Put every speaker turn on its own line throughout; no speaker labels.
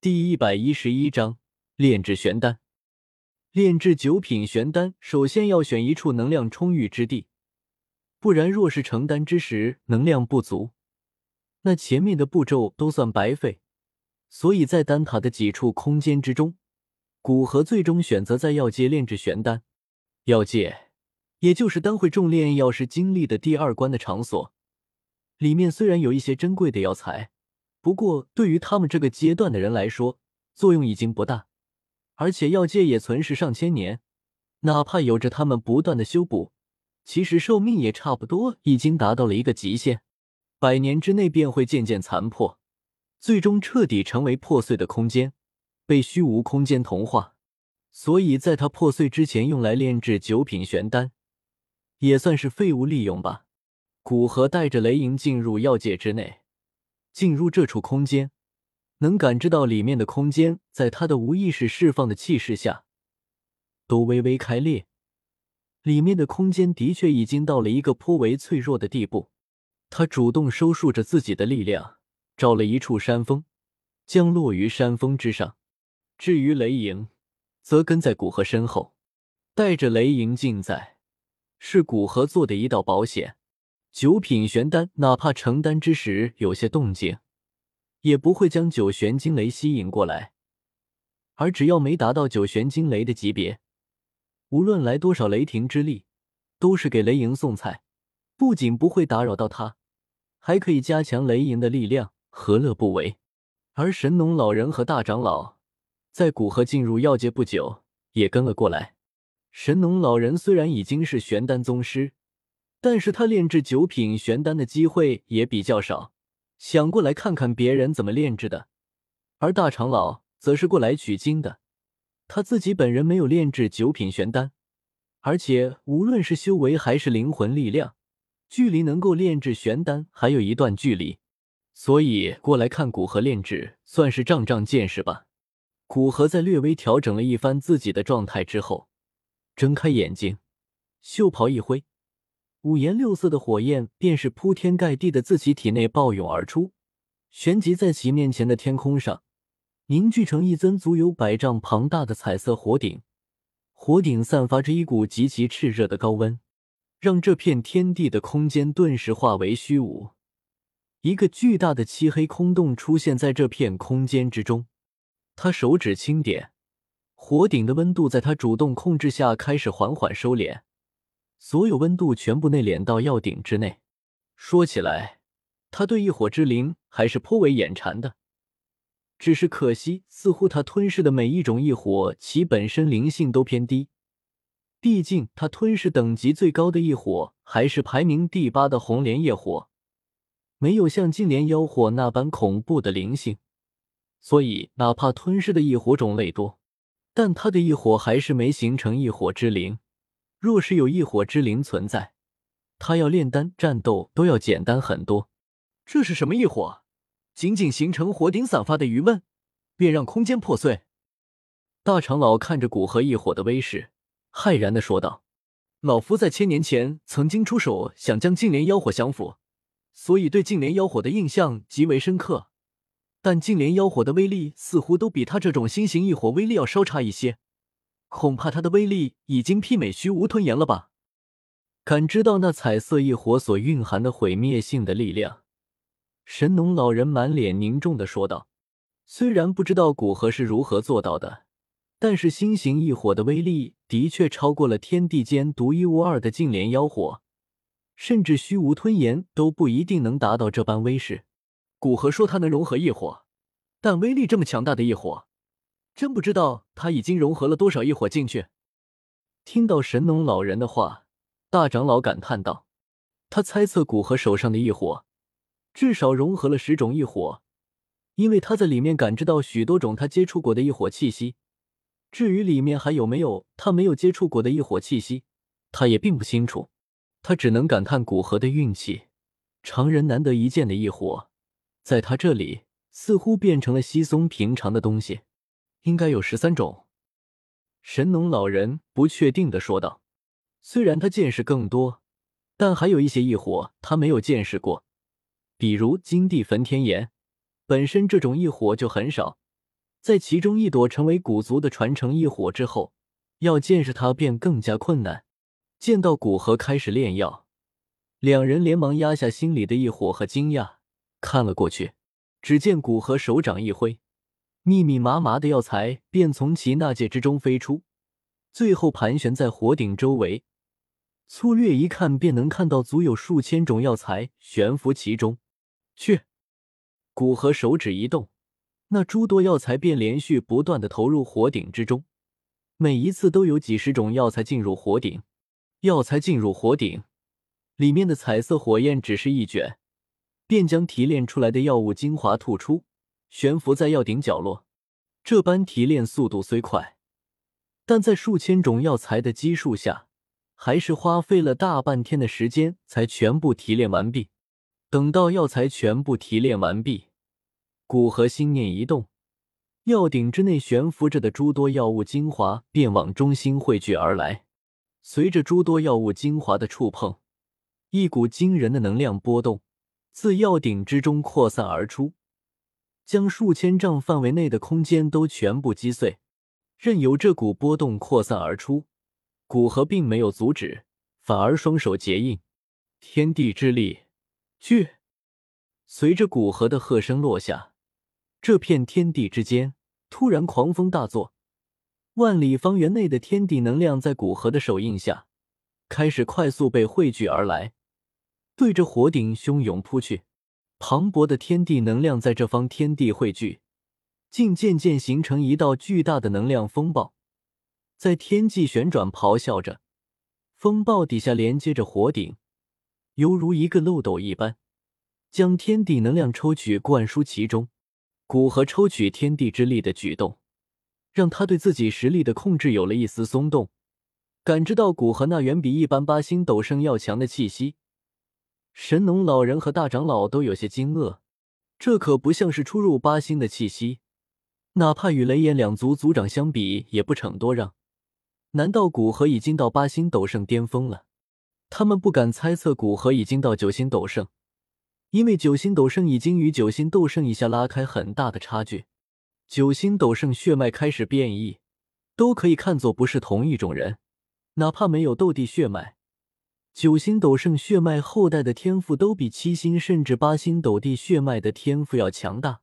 第一百一十一章炼制玄丹。炼制九品玄丹，首先要选一处能量充裕之地，不然若是成丹之时能量不足，那前面的步骤都算白费。所以在丹塔的几处空间之中，古河最终选择在药界炼制玄丹。药界，也就是丹会重炼药师经历的第二关的场所。里面虽然有一些珍贵的药材，不过对于他们这个阶段的人来说，作用已经不大。而且药界也存世上千年，哪怕有着他们不断的修补，其实寿命也差不多已经达到了一个极限，百年之内便会渐渐残破，最终彻底成为破碎的空间，被虚无空间同化。所以在它破碎之前，用来炼制九品玄丹，也算是废物利用吧。古河带着雷莹进入药界之内，进入这处空间，能感知到里面的空间，在他的无意识释放的气势下，都微微开裂。里面的空间的确已经到了一个颇为脆弱的地步。他主动收束着自己的力量，找了一处山峰，降落于山峰之上。至于雷莹，则跟在古河身后，带着雷莹近在，是古河做的一道保险。九品玄丹，哪怕成丹之时有些动静，也不会将九玄惊雷吸引过来。而只要没达到九玄惊雷的级别，无论来多少雷霆之力，都是给雷莹送菜。不仅不会打扰到他，还可以加强雷莹的力量，何乐不为？而神农老人和大长老在古河进入药界不久，也跟了过来。神农老人虽然已经是玄丹宗师。但是他炼制九品玄丹的机会也比较少，想过来看看别人怎么炼制的。而大长老则是过来取经的，他自己本人没有炼制九品玄丹，而且无论是修为还是灵魂力量，距离能够炼制玄丹还有一段距离，所以过来看古河炼制，算是长长见识吧。古河在略微调整了一番自己的状态之后，睁开眼睛，袖袍一挥。五颜六色的火焰便是铺天盖地的自其体内暴涌而出，旋即在其面前的天空上凝聚成一尊足有百丈庞大的彩色火顶。火顶散发着一股极其炽热的高温，让这片天地的空间顿时化为虚无。一个巨大的漆黑空洞出现在这片空间之中。他手指轻点，火顶的温度在他主动控制下开始缓缓收敛。所有温度全部内敛到药鼎之内。说起来，他对异火之灵还是颇为眼馋的。只是可惜，似乎他吞噬的每一种异火，其本身灵性都偏低。毕竟，他吞噬等级最高的异火还是排名第八的红莲业火，没有像金莲妖火那般恐怖的灵性。所以，哪怕吞噬的异火种类多，但他的异火还是没形成异火之灵。若是有异火之灵存在，他要炼丹战斗都要简单很多。这是什么异火？仅仅形成火顶散发的余温，便让空间破碎。大长老看着古河异火的威势，骇然的说道：“老夫在千年前曾经出手，想将净莲妖火降服，所以对净莲妖火的印象极为深刻。但净莲妖火的威力似乎都比他这种新型异火威力要稍差一些。”恐怕他的威力已经媲美虚无吞炎了吧？感知到那彩色异火所蕴含的毁灭性的力量，神农老人满脸凝重的说道：“虽然不知道古河是如何做到的，但是新型异火的威力的确超过了天地间独一无二的净莲妖火，甚至虚无吞炎都不一定能达到这般威势。”古河说他能融合异火，但威力这么强大的异火。真不知道他已经融合了多少异火进去。听到神农老人的话，大长老感叹道：“他猜测古河手上的异火至少融合了十种异火，因为他在里面感知到许多种他接触过的异火气息。至于里面还有没有他没有接触过的异火气息，他也并不清楚。他只能感叹古河的运气，常人难得一见的异火，在他这里似乎变成了稀松平常的东西。”应该有十三种，神农老人不确定的说道。虽然他见识更多，但还有一些异火他没有见识过，比如金地焚天炎，本身这种异火就很少，在其中一朵成为古族的传承异火之后，要见识它便更加困难。见到古河开始炼药，两人连忙压下心里的异火和惊讶，看了过去。只见古河手掌一挥，密密麻麻的药材便从其纳戒之中飞出，最后盘旋在火鼎周围。粗略一看，便能看到足有数千种药材悬浮其中。去！古河手指一动，那诸多药材便连续不断的投入火鼎之中，每一次都有几十种药材进入火鼎。药材进入火鼎，里面的彩色火焰只是一卷。便将提炼出来的药物精华吐出，悬浮在药鼎角落。这般提炼速度虽快，但在数千种药材的基数下，还是花费了大半天的时间才全部提炼完毕。等到药材全部提炼完毕，古河心念一动，药鼎之内悬浮着的诸多药物精华便往中心汇聚而来。随着诸多药物精华的触碰，一股惊人的能量波动。自药鼎之中扩散而出，将数千丈范围内的空间都全部击碎。任由这股波动扩散而出，古河并没有阻止，反而双手结印，天地之力，去！随着古河的喝声落下，这片天地之间突然狂风大作，万里方圆内的天地能量在古河的手印下开始快速被汇聚而来。对着火鼎汹涌扑去，磅礴的天地能量在这方天地汇聚，竟渐渐形成一道巨大的能量风暴，在天际旋转咆哮着。风暴底下连接着火顶，犹如一个漏斗一般，将天地能量抽取灌输其中。古河抽取天地之力的举动，让他对自己实力的控制有了一丝松动，感知到古河那远比一般八星斗圣要强的气息。神农老人和大长老都有些惊愕，这可不像是初入八星的气息，哪怕与雷炎两族族长相比，也不逞多让。难道古河已经到八星斗圣巅峰了？他们不敢猜测古河已经到九星斗圣，因为九星斗圣已经与九星斗圣以下拉开很大的差距。九星斗圣血脉开始变异，都可以看作不是同一种人，哪怕没有斗帝血脉。九星斗圣血脉后代的天赋都比七星甚至八星斗帝血脉的天赋要强大，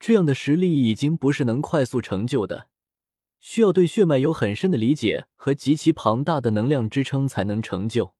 这样的实力已经不是能快速成就的，需要对血脉有很深的理解和极其庞大的能量支撑才能成就。